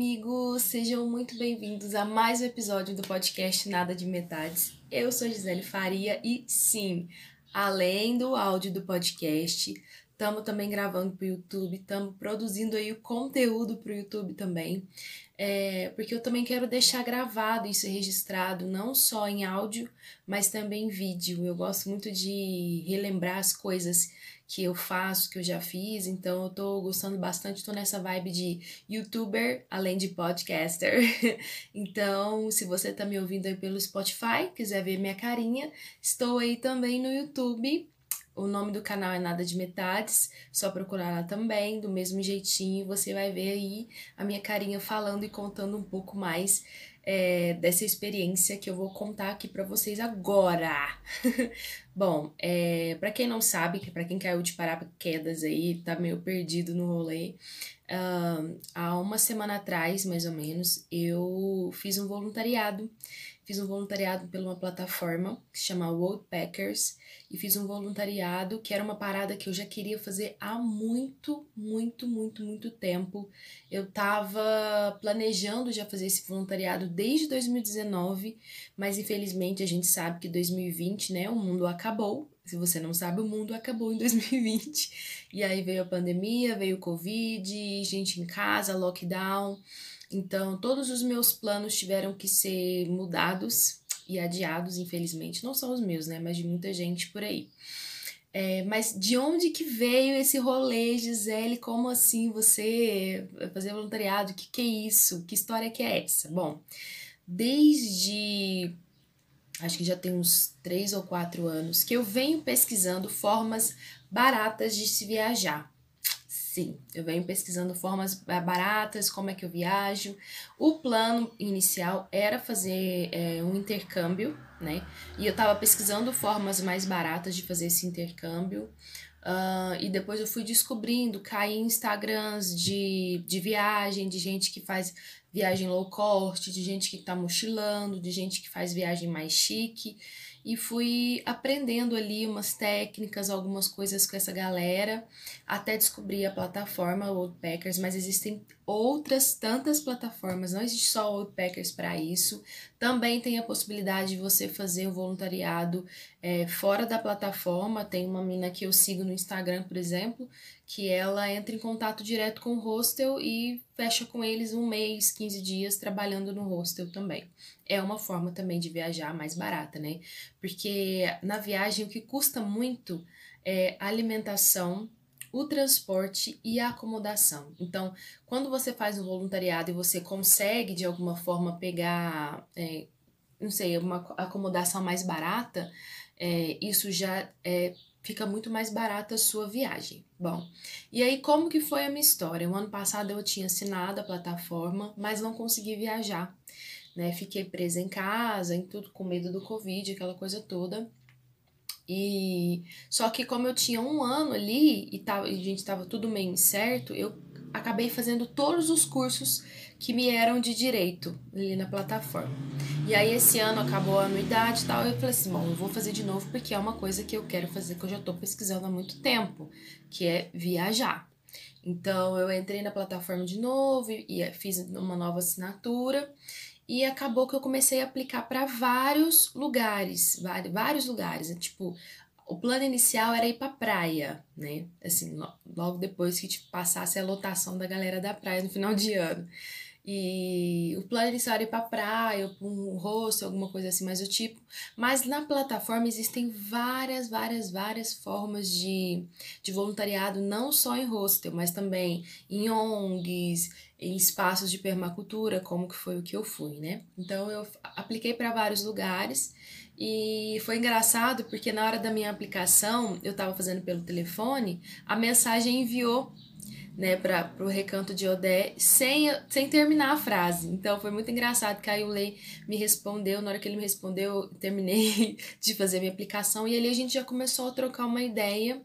amigos! Sejam muito bem-vindos a mais um episódio do podcast Nada de Metades. Eu sou Gisele Faria e sim, além do áudio do podcast, estamos também gravando para o YouTube, estamos produzindo aí o conteúdo para o YouTube também, é, porque eu também quero deixar gravado isso registrado, não só em áudio, mas também em vídeo. Eu gosto muito de relembrar as coisas que eu faço, que eu já fiz, então eu tô gostando bastante, tô nessa vibe de youtuber, além de podcaster. então, se você tá me ouvindo aí pelo Spotify, quiser ver minha carinha, estou aí também no YouTube. O nome do canal é Nada de Metades, só procurar lá também, do mesmo jeitinho, você vai ver aí a minha carinha falando e contando um pouco mais é, dessa experiência que eu vou contar aqui para vocês agora. Bom, é, para quem não sabe, para quem caiu de paraquedas aí, tá meio perdido no rolê, uh, há uma semana atrás, mais ou menos, eu fiz um voluntariado Fiz um voluntariado pela uma plataforma que se chama Woodpeckers e fiz um voluntariado que era uma parada que eu já queria fazer há muito, muito, muito, muito tempo. Eu tava planejando já fazer esse voluntariado desde 2019, mas infelizmente a gente sabe que 2020, né, o mundo acabou. Se você não sabe, o mundo acabou em 2020. E aí veio a pandemia, veio o Covid, gente em casa, lockdown. Então, todos os meus planos tiveram que ser mudados e adiados, infelizmente. Não são os meus, né? Mas de muita gente por aí. É, mas de onde que veio esse rolê, Gisele? Como assim você fazer voluntariado? O que, que é isso? Que história que é essa? Bom, desde acho que já tem uns três ou quatro anos que eu venho pesquisando formas baratas de se viajar. Sim, eu venho pesquisando formas baratas, como é que eu viajo. O plano inicial era fazer é, um intercâmbio, né? E eu tava pesquisando formas mais baratas de fazer esse intercâmbio. Uh, e depois eu fui descobrindo, caí em Instagrams de, de viagem, de gente que faz viagem low cost, de gente que tá mochilando, de gente que faz viagem mais chique e fui aprendendo ali umas técnicas, algumas coisas com essa galera, até descobrir a plataforma Woodpeckers, mas existem outras tantas plataformas, não existe só Woodpeckers para isso. Também tem a possibilidade de você fazer o voluntariado é, fora da plataforma. Tem uma mina que eu sigo no Instagram, por exemplo, que ela entra em contato direto com o hostel e fecha com eles um mês, 15 dias trabalhando no hostel também. É uma forma também de viajar mais barata, né? Porque na viagem o que custa muito é alimentação, o transporte e a acomodação. Então, quando você faz um voluntariado e você consegue de alguma forma pegar, é, não sei, uma acomodação mais barata, é, isso já é fica muito mais barata a sua viagem. Bom, e aí como que foi a minha história? O ano passado eu tinha assinado a plataforma, mas não consegui viajar, né? Fiquei presa em casa, em tudo com medo do Covid, aquela coisa toda. E só que como eu tinha um ano ali e, tava, e a gente tava tudo meio incerto, eu acabei fazendo todos os cursos que me eram de direito ali na plataforma. E aí esse ano acabou a anuidade e tal, eu falei assim, bom, eu vou fazer de novo porque é uma coisa que eu quero fazer que eu já tô pesquisando há muito tempo, que é viajar. Então eu entrei na plataforma de novo e fiz uma nova assinatura e acabou que eu comecei a aplicar para vários lugares, vários lugares, tipo, o plano inicial era ir pra praia, né? Assim, logo depois que tipo, passasse a lotação da galera da praia no final de ano. E o plano inicial era ir pra praia, ou pra um rosto, alguma coisa assim mais do tipo. Mas na plataforma existem várias, várias, várias formas de, de voluntariado, não só em hostel, mas também em ONGs, em espaços de permacultura, como que foi o que eu fui, né? Então eu apliquei para vários lugares e foi engraçado porque na hora da minha aplicação, eu estava fazendo pelo telefone, a mensagem enviou né, para o recanto de Odé sem, sem terminar a frase. Então foi muito engraçado que aí o Lei me respondeu, na hora que ele me respondeu, eu terminei de fazer minha aplicação e ali a gente já começou a trocar uma ideia,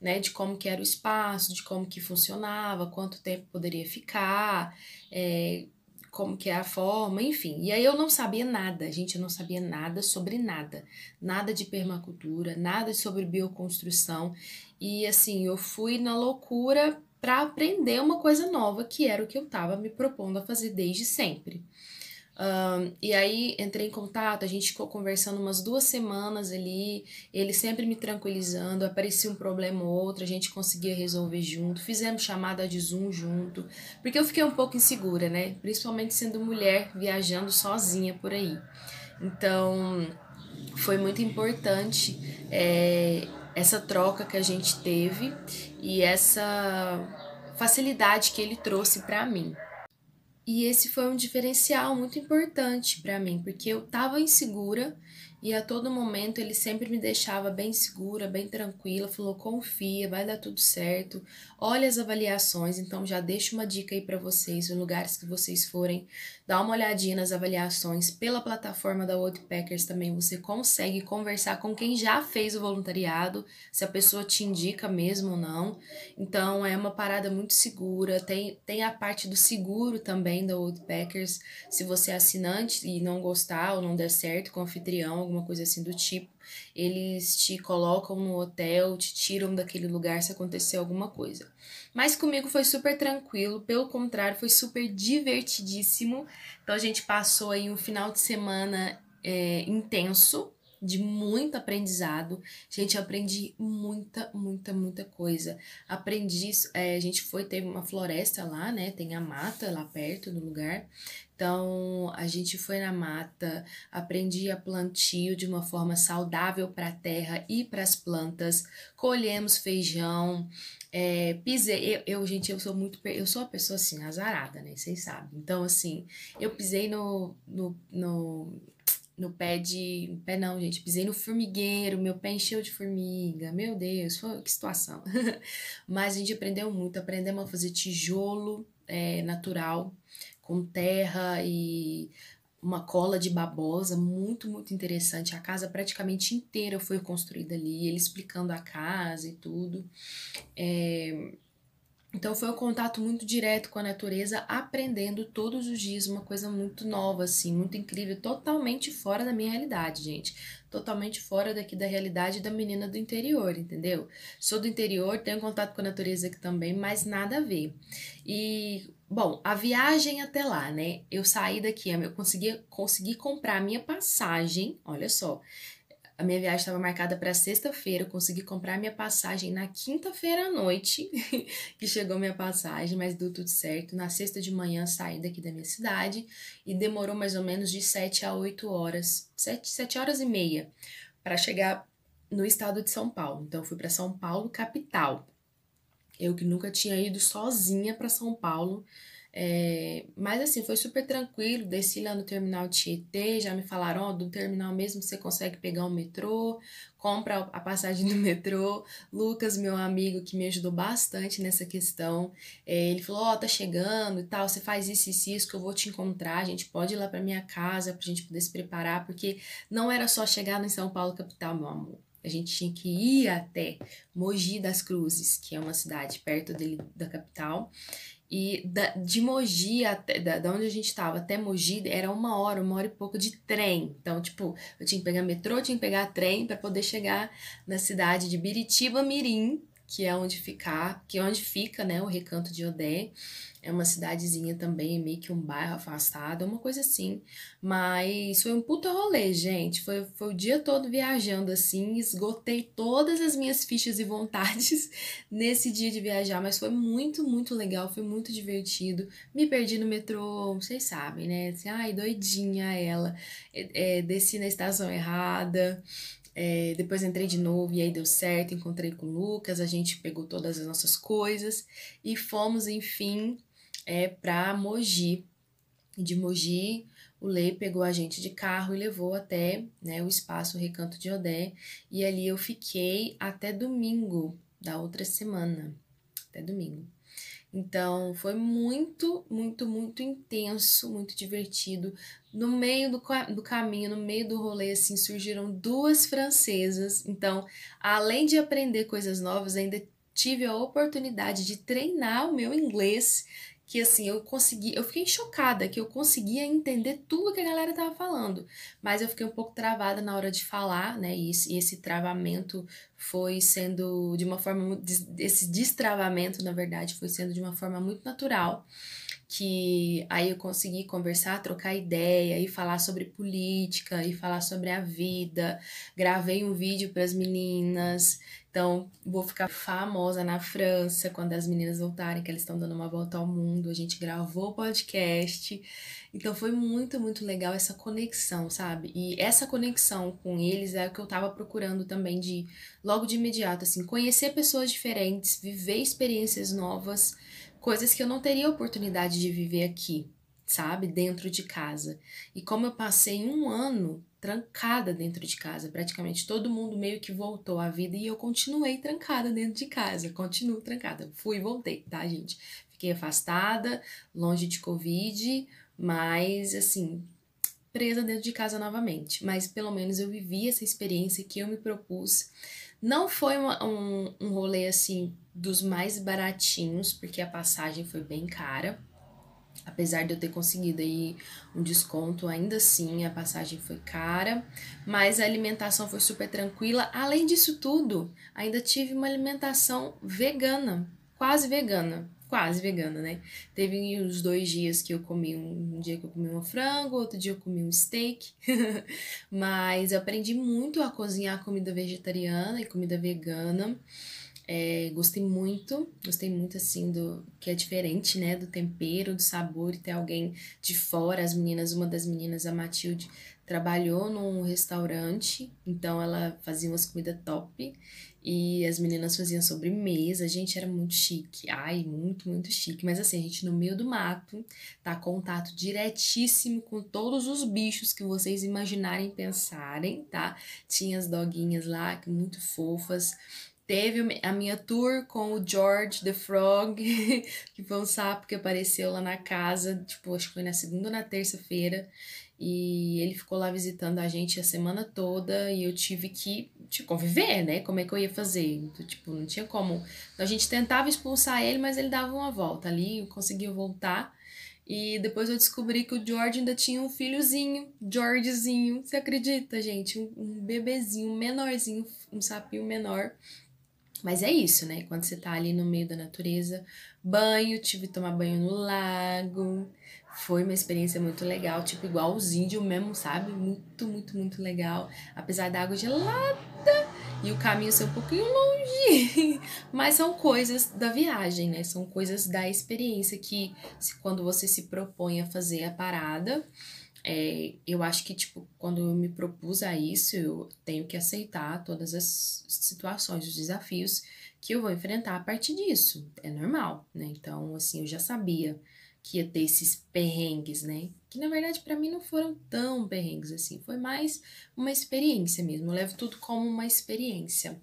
né, de como que era o espaço, de como que funcionava, quanto tempo poderia ficar, é, como que é a forma, enfim. E aí eu não sabia nada, gente, eu não sabia nada sobre nada. Nada de permacultura, nada sobre bioconstrução. E assim, eu fui na loucura para aprender uma coisa nova, que era o que eu estava me propondo a fazer desde sempre. Um, e aí entrei em contato, a gente ficou conversando umas duas semanas ali, ele sempre me tranquilizando, aparecia um problema ou outro, a gente conseguia resolver junto, fizemos chamada de Zoom junto, porque eu fiquei um pouco insegura, né? Principalmente sendo mulher viajando sozinha por aí. Então foi muito importante é, essa troca que a gente teve e essa facilidade que ele trouxe para mim. E esse foi um diferencial muito importante para mim, porque eu estava insegura e a todo momento ele sempre me deixava bem segura, bem tranquila, falou: confia, vai dar tudo certo. Olha as avaliações, então já deixo uma dica aí para vocês, os lugares que vocês forem, dá uma olhadinha nas avaliações. Pela plataforma da Woodpeckers também você consegue conversar com quem já fez o voluntariado, se a pessoa te indica mesmo ou não. Então é uma parada muito segura. Tem, tem a parte do seguro também da Woodpeckers. Se você é assinante e não gostar ou não der certo com o anfitrião, alguma coisa assim do tipo. Eles te colocam no hotel, te tiram daquele lugar se acontecer alguma coisa. Mas comigo foi super tranquilo, pelo contrário, foi super divertidíssimo. Então a gente passou aí um final de semana é, intenso, de muito aprendizado. Gente, aprendi muita, muita, muita coisa. Aprendi, é, a gente foi, teve uma floresta lá, né? Tem a mata lá perto do lugar. Então, a gente foi na mata, aprendi a plantio de uma forma saudável para a terra e para as plantas, colhemos feijão, é, pisei, eu, eu, gente, eu sou muito, eu sou uma pessoa assim, azarada, né, vocês sabem. Então, assim, eu pisei no, no, no no pé de. Pé não, gente. Pisei no formigueiro, meu pé encheu de formiga. Meu Deus, foi, que situação. Mas a gente aprendeu muito. Aprendemos a fazer tijolo é, natural, com terra e uma cola de babosa, muito, muito interessante. A casa praticamente inteira foi construída ali, ele explicando a casa e tudo. É, então foi um contato muito direto com a natureza, aprendendo todos os dias uma coisa muito nova, assim, muito incrível, totalmente fora da minha realidade, gente. Totalmente fora daqui da realidade da menina do interior, entendeu? Sou do interior, tenho contato com a natureza aqui também, mas nada a ver. E, bom, a viagem até lá, né? Eu saí daqui, eu consegui, consegui comprar a minha passagem, olha só. A minha viagem estava marcada para sexta-feira, eu consegui comprar minha passagem na quinta-feira à noite, que chegou minha passagem, mas deu tudo certo. Na sexta de manhã saí daqui da minha cidade e demorou mais ou menos de 7 a 8 horas, 7, 7 horas e meia, para chegar no estado de São Paulo. Então, fui para São Paulo, capital. Eu que nunca tinha ido sozinha para São Paulo, é, mas assim, foi super tranquilo. Desci lá no terminal Tietê, já me falaram: do terminal mesmo você consegue pegar o metrô, compra a passagem do metrô. Lucas, meu amigo, que me ajudou bastante nessa questão, é, ele falou: ó, oh, tá chegando e tal, você faz isso e isso que eu vou te encontrar. A gente pode ir lá pra minha casa pra gente poder se preparar, porque não era só chegar em São Paulo, capital, meu amor. A gente tinha que ir até Mogi das Cruzes, que é uma cidade perto dele, da capital. E da, de Mogi até da, da onde a gente estava até Mogi era uma hora, uma hora e pouco de trem. Então, tipo, eu tinha que pegar metrô, tinha que pegar trem para poder chegar na cidade de Biritiba Mirim, que é onde ficar, que é onde fica, né, o Recanto de Odé. É uma cidadezinha também, meio que um bairro afastado, uma coisa assim. Mas foi um puta rolê, gente. Foi, foi o dia todo viajando assim, esgotei todas as minhas fichas e vontades nesse dia de viajar, mas foi muito, muito legal, foi muito divertido. Me perdi no metrô, vocês sabem, né? Assim, ai, doidinha ela. É, é, desci na estação errada. É, depois entrei de novo e aí deu certo, encontrei com o Lucas, a gente pegou todas as nossas coisas e fomos, enfim, é, para Mogi. De Mogi, o Lei pegou a gente de carro e levou até né, o espaço Recanto de Odé. E ali eu fiquei até domingo da outra semana. Até domingo. Então foi muito, muito, muito intenso, muito divertido. No meio do, do caminho, no meio do rolê, assim, surgiram duas francesas. Então, além de aprender coisas novas, ainda tive a oportunidade de treinar o meu inglês que assim, eu consegui, eu fiquei chocada que eu conseguia entender tudo que a galera tava falando, mas eu fiquei um pouco travada na hora de falar, né? E esse, esse travamento foi sendo de uma forma esse destravamento, na verdade, foi sendo de uma forma muito natural que aí eu consegui conversar, trocar ideia e falar sobre política e falar sobre a vida. Gravei um vídeo para as meninas, então vou ficar famosa na França quando as meninas voltarem, que elas estão dando uma volta ao mundo. A gente gravou o podcast. Então foi muito, muito legal essa conexão, sabe? E essa conexão com eles é o que eu tava procurando também de logo de imediato, assim, conhecer pessoas diferentes, viver experiências novas coisas que eu não teria oportunidade de viver aqui, sabe? Dentro de casa. E como eu passei um ano trancada dentro de casa, praticamente todo mundo meio que voltou à vida e eu continuei trancada dentro de casa, continuo trancada. Fui e voltei, tá, gente? Fiquei afastada, longe de Covid, mas assim, presa dentro de casa novamente. Mas pelo menos eu vivi essa experiência que eu me propus não foi uma, um, um rolê assim dos mais baratinhos, porque a passagem foi bem cara. Apesar de eu ter conseguido aí um desconto, ainda assim a passagem foi cara, mas a alimentação foi super tranquila. Além disso tudo, ainda tive uma alimentação vegana, quase vegana quase vegana, né? Teve uns dois dias que eu comi, um, dia que eu comi um frango, outro dia eu comi um steak, mas eu aprendi muito a cozinhar comida vegetariana e comida vegana. É, gostei muito, gostei muito assim do que é diferente, né? Do tempero, do sabor e ter alguém de fora. As meninas, uma das meninas, a Matilde, trabalhou num restaurante, então ela fazia umas comidas top e as meninas faziam sobremesa, gente, era muito chique. Ai, muito, muito chique. Mas assim, a gente no meio do mato, tá contato diretíssimo com todos os bichos que vocês imaginarem pensarem, tá? Tinha as doguinhas lá, muito fofas. Teve a minha tour com o George the Frog, que foi um sapo que apareceu lá na casa, tipo, acho que foi na segunda ou na terça-feira. E ele ficou lá visitando a gente a semana toda e eu tive que tipo, conviver, né? Como é que eu ia fazer? Então, tipo, não tinha como. Então, a gente tentava expulsar ele, mas ele dava uma volta ali, conseguiu voltar. E depois eu descobri que o George ainda tinha um filhozinho, Georgezinho. Você acredita, gente? Um, um bebezinho, menorzinho, um sapinho menor. Mas é isso, né? Quando você tá ali no meio da natureza, banho, tive que tomar banho no lago. Foi uma experiência muito legal, tipo, igual os índios mesmo, sabe? Muito, muito, muito legal. Apesar da água gelada e o caminho ser um pouquinho longe. Mas são coisas da viagem, né? São coisas da experiência que, quando você se propõe a fazer a parada, é, eu acho que, tipo, quando eu me propus a isso, eu tenho que aceitar todas as situações, os desafios que eu vou enfrentar a partir disso. É normal, né? Então, assim, eu já sabia que ia ter esses perrengues, né? Que na verdade para mim não foram tão perrengues assim, foi mais uma experiência mesmo. Eu levo tudo como uma experiência.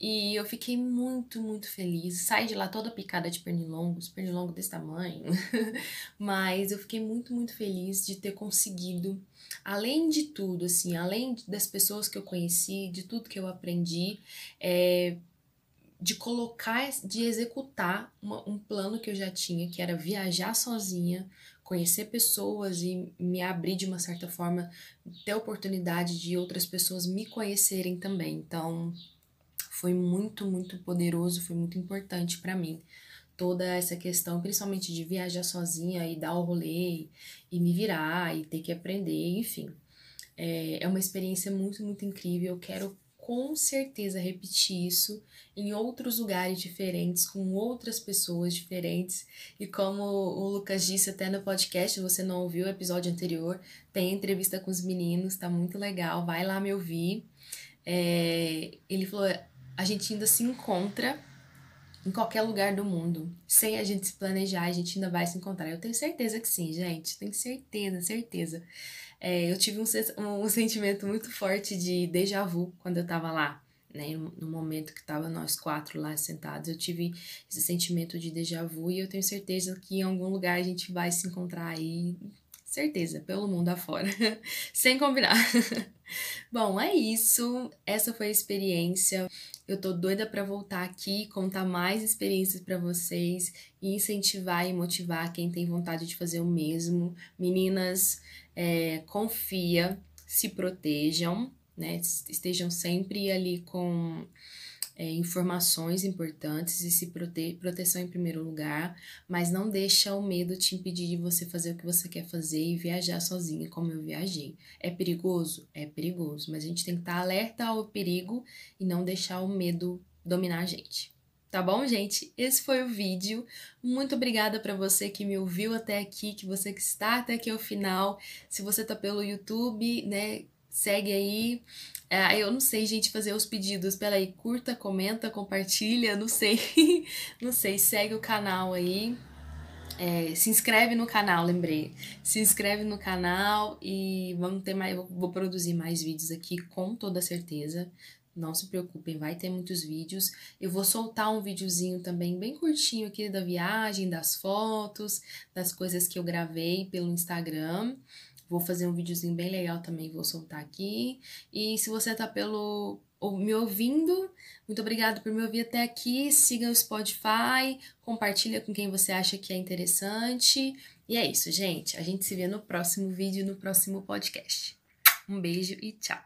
E eu fiquei muito, muito feliz. Saí de lá toda picada de pernilongos, pernilongo desse tamanho. Mas eu fiquei muito, muito feliz de ter conseguido, além de tudo, assim, além das pessoas que eu conheci, de tudo que eu aprendi, é, de colocar, de executar uma, um plano que eu já tinha, que era viajar sozinha, conhecer pessoas e me abrir de uma certa forma, ter oportunidade de outras pessoas me conhecerem também. Então, foi muito, muito poderoso, foi muito importante para mim. Toda essa questão, principalmente de viajar sozinha e dar o rolê e me virar e ter que aprender, enfim. É, é uma experiência muito, muito incrível. Eu quero com certeza repetir isso em outros lugares diferentes, com outras pessoas diferentes. E como o Lucas disse até no podcast, se você não ouviu o episódio anterior, tem entrevista com os meninos, tá muito legal, vai lá me ouvir. É, ele falou: a gente ainda se encontra em qualquer lugar do mundo. Sem a gente se planejar, a gente ainda vai se encontrar. Eu tenho certeza que sim, gente. Tenho certeza, certeza. É, eu tive um, um, sentimento muito forte de déjà vu quando eu tava lá, né? No momento que tava nós quatro lá sentados, eu tive esse sentimento de déjà vu e eu tenho certeza que em algum lugar a gente vai se encontrar aí certeza, pelo mundo afora, sem combinar. Bom, é isso. Essa foi a experiência. Eu tô doida para voltar aqui, contar mais experiências para vocês e incentivar e motivar quem tem vontade de fazer o mesmo. Meninas, é, confia, se protejam, né? Estejam sempre ali com é, informações importantes e se prote proteção em primeiro lugar, mas não deixa o medo te impedir de você fazer o que você quer fazer e viajar sozinha, como eu viajei. É perigoso? É perigoso, mas a gente tem que estar alerta ao perigo e não deixar o medo dominar a gente. Tá bom, gente? Esse foi o vídeo. Muito obrigada para você que me ouviu até aqui, que você que está até aqui ao final. Se você tá pelo YouTube, né, segue aí. É, eu não sei, gente, fazer os pedidos. Peraí, curta, comenta, compartilha, não sei. não sei, segue o canal aí. É, se inscreve no canal, lembrei. Se inscreve no canal e vamos ter mais. Vou produzir mais vídeos aqui com toda certeza. Não se preocupem, vai ter muitos vídeos. Eu vou soltar um videozinho também bem curtinho aqui da viagem, das fotos, das coisas que eu gravei pelo Instagram. Vou fazer um videozinho bem legal também, vou soltar aqui. E se você tá pelo ou me ouvindo, muito obrigado por me ouvir até aqui. Siga o Spotify, compartilha com quem você acha que é interessante. E é isso, gente. A gente se vê no próximo vídeo, no próximo podcast. Um beijo e tchau.